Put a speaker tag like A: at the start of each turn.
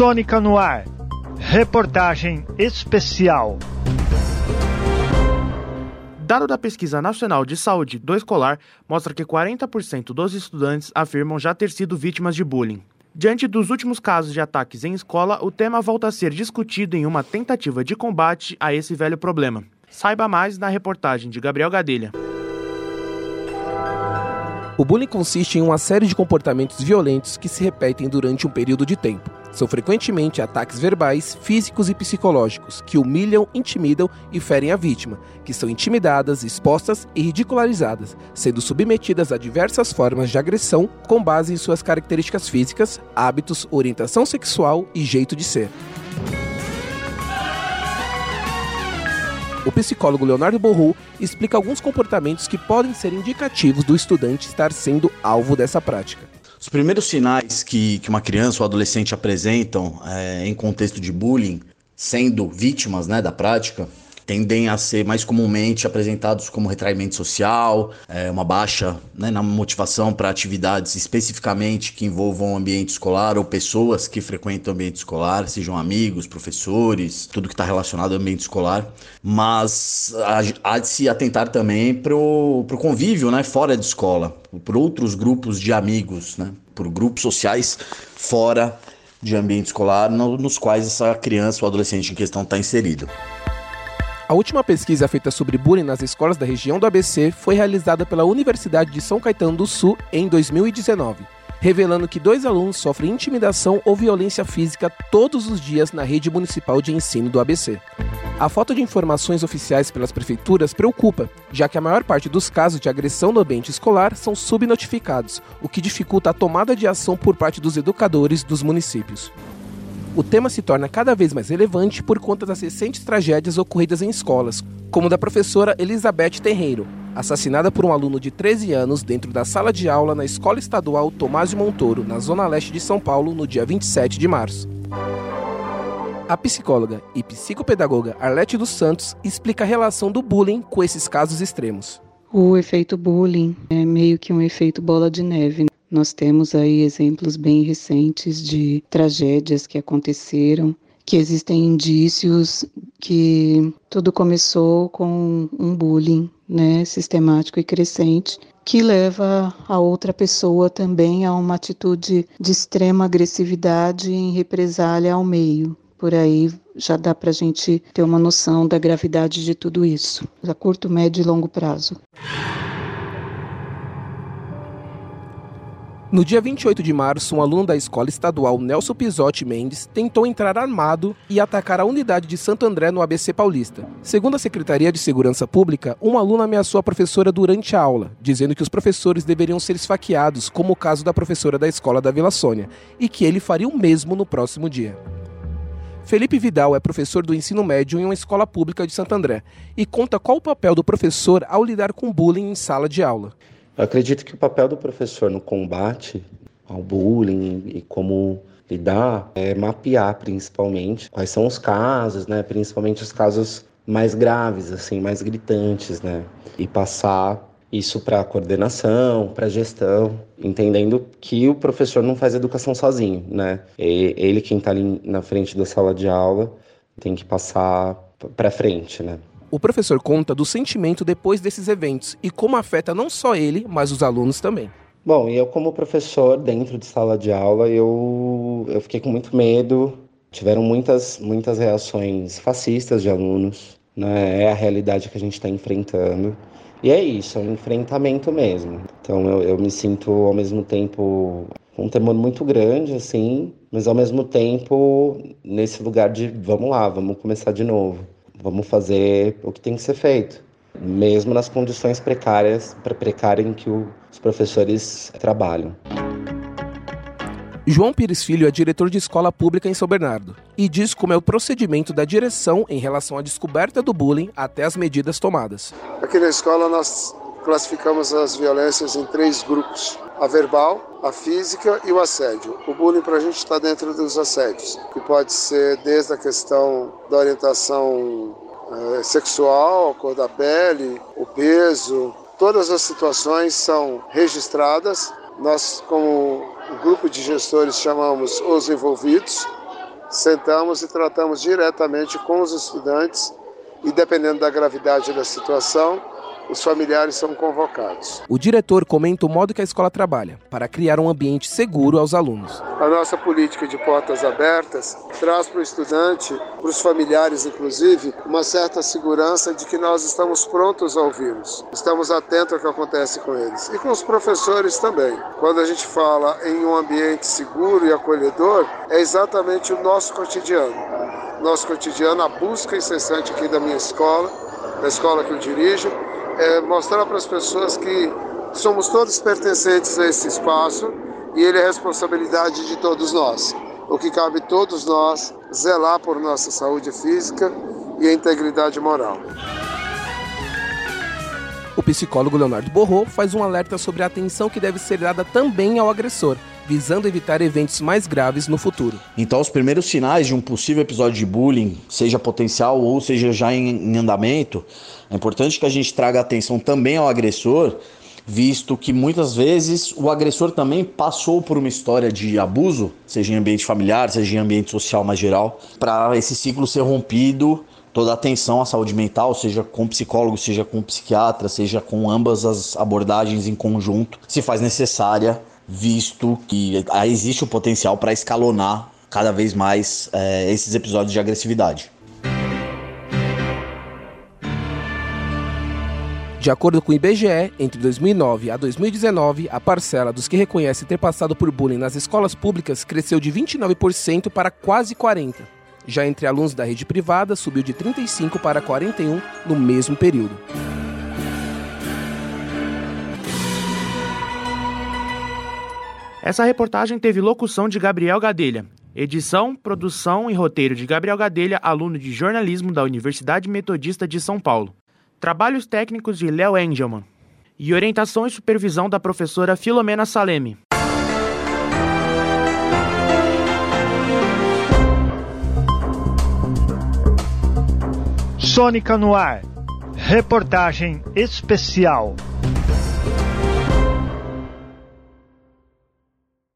A: Sônica no ar. Reportagem especial.
B: Dado da Pesquisa Nacional de Saúde do Escolar mostra que 40% dos estudantes afirmam já ter sido vítimas de bullying. Diante dos últimos casos de ataques em escola, o tema volta a ser discutido em uma tentativa de combate a esse velho problema. Saiba mais na reportagem de Gabriel Gadelha.
C: O bullying consiste em uma série de comportamentos violentos que se repetem durante um período de tempo. São frequentemente ataques verbais, físicos e psicológicos que humilham, intimidam e ferem a vítima, que são intimidadas, expostas e ridicularizadas, sendo submetidas a diversas formas de agressão com base em suas características físicas, hábitos, orientação sexual e jeito de ser. O psicólogo Leonardo Borru explica alguns comportamentos que podem ser indicativos do estudante estar sendo alvo dessa prática.
D: Os primeiros sinais que, que uma criança ou adolescente apresentam é, em contexto de bullying, sendo vítimas né, da prática, tendem a ser mais comumente apresentados como retraimento social, é, uma baixa né, na motivação para atividades especificamente que envolvam o ambiente escolar ou pessoas que frequentam o ambiente escolar, sejam amigos, professores, tudo que está relacionado ao ambiente escolar. Mas há, de se atentar também para o convívio né, fora de escola, por outros grupos de amigos, né, por grupos sociais fora de ambiente escolar no, nos quais essa criança ou adolescente em questão está inserido.
C: A última pesquisa feita sobre bullying nas escolas da região do ABC foi realizada pela Universidade de São Caetano do Sul em 2019, revelando que dois alunos sofrem intimidação ou violência física todos os dias na rede municipal de ensino do ABC. A falta de informações oficiais pelas prefeituras preocupa, já que a maior parte dos casos de agressão no ambiente escolar são subnotificados, o que dificulta a tomada de ação por parte dos educadores dos municípios o tema se torna cada vez mais relevante por conta das recentes tragédias ocorridas em escolas, como da professora Elizabeth Terreiro, assassinada por um aluno de 13 anos dentro da sala de aula na Escola Estadual Tomás de Montoro, na zona leste de São Paulo, no dia 27 de março. A psicóloga e psicopedagoga Arlete dos Santos explica a relação do bullying com esses casos extremos.
E: O efeito bullying é meio que um efeito bola de neve. Nós temos aí exemplos bem recentes de tragédias que aconteceram, que existem indícios que tudo começou com um bullying, né, sistemático e crescente, que leva a outra pessoa também a uma atitude de extrema agressividade em represália ao meio. Por aí já dá para a gente ter uma noção da gravidade de tudo isso, a curto, médio e longo prazo.
C: No dia 28 de março, um aluno da escola estadual Nelson Pisotti Mendes tentou entrar armado e atacar a unidade de Santo André no ABC Paulista. Segundo a Secretaria de Segurança Pública, um aluno ameaçou a professora durante a aula, dizendo que os professores deveriam ser esfaqueados, como o caso da professora da escola da Vila Sônia, e que ele faria o mesmo no próximo dia. Felipe Vidal é professor do ensino médio em uma escola pública de Santo André e conta qual o papel do professor ao lidar com bullying em sala de aula.
F: Eu acredito que o papel do professor no combate ao bullying e como lidar é mapear principalmente quais são os casos, né? Principalmente os casos mais graves, assim, mais gritantes, né? E passar isso para a coordenação, para a gestão, entendendo que o professor não faz educação sozinho, né? Ele quem está ali na frente da sala de aula tem que passar para frente, né?
C: O professor conta do sentimento depois desses eventos e como afeta não só ele, mas os alunos também.
F: Bom, eu como professor dentro de sala de aula, eu, eu fiquei com muito medo. Tiveram muitas, muitas reações fascistas de alunos, né? É a realidade que a gente está enfrentando. E é isso, é um enfrentamento mesmo. Então eu, eu me sinto ao mesmo tempo com um temor muito grande, assim, mas ao mesmo tempo nesse lugar de vamos lá, vamos começar de novo. Vamos fazer o que tem que ser feito, mesmo nas condições precárias, precárias em que os professores trabalham.
C: João Pires Filho é diretor de escola pública em São Bernardo e diz como é o procedimento da direção em relação à descoberta do bullying até as medidas tomadas.
G: Aqui na escola nós classificamos as violências em três grupos: a verbal, a física e o assédio. O bullying para a gente está dentro dos assédios, que pode ser desde a questão da orientação é, sexual, cor da pele, o peso. Todas as situações são registradas. Nós, como grupo de gestores, chamamos os envolvidos sentamos e tratamos diretamente com os estudantes e, dependendo da gravidade da situação, os familiares são convocados.
C: O diretor comenta o modo que a escola trabalha para criar um ambiente seguro aos alunos.
G: A nossa política de portas abertas traz para o estudante, para os familiares inclusive, uma certa segurança de que nós estamos prontos a ouvi-los. Estamos atentos ao que acontece com eles e com os professores também. Quando a gente fala em um ambiente seguro e acolhedor, é exatamente o nosso cotidiano. Nosso cotidiano, a busca incessante aqui da minha escola, da escola que eu dirijo, é mostrar para as pessoas que somos todos pertencentes a esse espaço e ele é responsabilidade de todos nós. O que cabe a todos nós zelar por nossa saúde física e a integridade moral.
C: O psicólogo Leonardo Borro faz um alerta sobre a atenção que deve ser dada também ao agressor, visando evitar eventos mais graves no futuro.
D: Então, os primeiros sinais de um possível episódio de bullying, seja potencial ou seja já em, andamento, é importante que a gente traga atenção também ao agressor, visto que muitas vezes o agressor também passou por uma história de abuso, seja em ambiente familiar, seja em ambiente social mais geral, para esse ciclo ser rompido toda atenção à saúde mental, seja com psicólogo, seja com psiquiatra, seja com ambas as abordagens em conjunto, se faz necessária, visto que existe o potencial para escalonar cada vez mais é, esses episódios de agressividade.
C: De acordo com o IBGE, entre 2009 a 2019, a parcela dos que reconhecem ter passado por bullying nas escolas públicas cresceu de 29% para quase 40%. Já entre alunos da rede privada, subiu de 35% para 41% no mesmo período.
B: Essa reportagem teve locução de Gabriel Gadelha. Edição, produção e roteiro de Gabriel Gadelha, aluno de jornalismo da Universidade Metodista de São Paulo. Trabalhos técnicos de Léo Engelman. E orientação e supervisão da professora Filomena Saleme.
A: Sônica no ar. Reportagem especial.